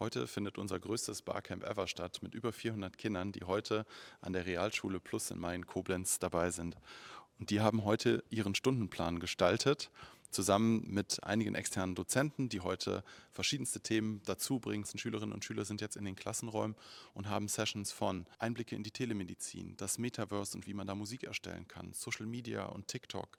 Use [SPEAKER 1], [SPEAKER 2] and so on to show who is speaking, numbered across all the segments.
[SPEAKER 1] Heute findet unser größtes Barcamp ever statt mit über 400 Kindern, die heute an der Realschule Plus in Main Koblenz dabei sind. Und die haben heute ihren Stundenplan gestaltet, zusammen mit einigen externen Dozenten, die heute verschiedenste Themen dazu bringen. Schülerinnen und Schüler sind jetzt in den Klassenräumen und haben Sessions von Einblicke in die Telemedizin, das Metaverse und wie man da Musik erstellen kann, Social Media und TikTok.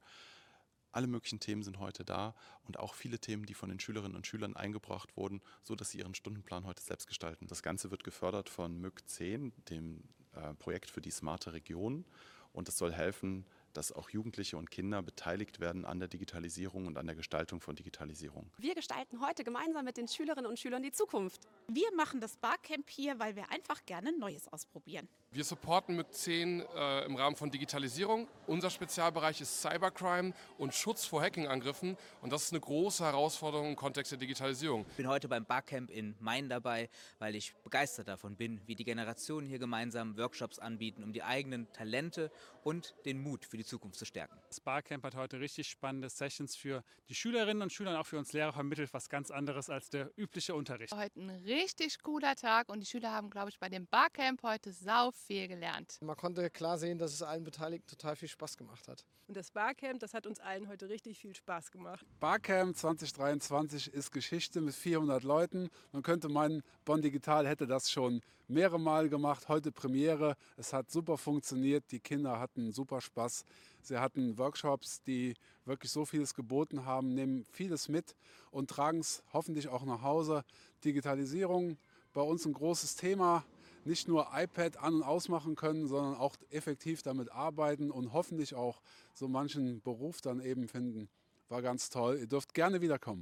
[SPEAKER 1] Alle möglichen Themen sind heute da und auch viele Themen, die von den Schülerinnen und Schülern eingebracht wurden, so dass sie ihren Stundenplan heute selbst gestalten. Das Ganze wird gefördert von MÜG 10, dem äh, Projekt für die smarte Region und es soll helfen, dass auch Jugendliche und Kinder beteiligt werden an der Digitalisierung und an der Gestaltung von Digitalisierung.
[SPEAKER 2] Wir gestalten heute gemeinsam mit den Schülerinnen und Schülern die Zukunft.
[SPEAKER 3] Wir machen das Barcamp hier, weil wir einfach gerne Neues ausprobieren.
[SPEAKER 4] Wir supporten MÜG 10 äh, im Rahmen von Digitalisierung. Unser Spezialbereich ist Cybercrime und Schutz vor Hackingangriffen. Und das ist eine große Herausforderung im Kontext der Digitalisierung.
[SPEAKER 5] Ich bin heute beim Barcamp in Main dabei, weil ich begeistert davon bin, wie die Generationen hier gemeinsam Workshops anbieten, um die eigenen Talente und den Mut für die Zukunft zu stärken.
[SPEAKER 6] Das Barcamp hat heute richtig spannende Sessions für die Schülerinnen und Schüler und auch für uns Lehrer vermittelt, was ganz anderes als der übliche Unterricht.
[SPEAKER 7] Heute ein richtig cooler Tag und die Schüler haben, glaube ich, bei dem Barcamp heute sau viel gelernt.
[SPEAKER 8] Man konnte klar sehen, dass es allen Beteiligten total viel Spaß gemacht hat.
[SPEAKER 9] Und das Barcamp, das hat uns allen heute richtig viel Spaß gemacht.
[SPEAKER 10] Barcamp 2023 ist Geschichte mit 400 Leuten. Man könnte meinen, Bonn Digital hätte das schon mehrere Mal gemacht. Heute Premiere. Es hat super funktioniert. Die Kinder hatten super Spaß. Sie hatten Workshops, die wirklich so vieles geboten haben, nehmen vieles mit und tragen es hoffentlich auch nach Hause. Digitalisierung bei uns ein großes Thema nicht nur iPad an- und ausmachen können, sondern auch effektiv damit arbeiten und hoffentlich auch so manchen Beruf dann eben finden. War ganz toll. Ihr dürft gerne wiederkommen.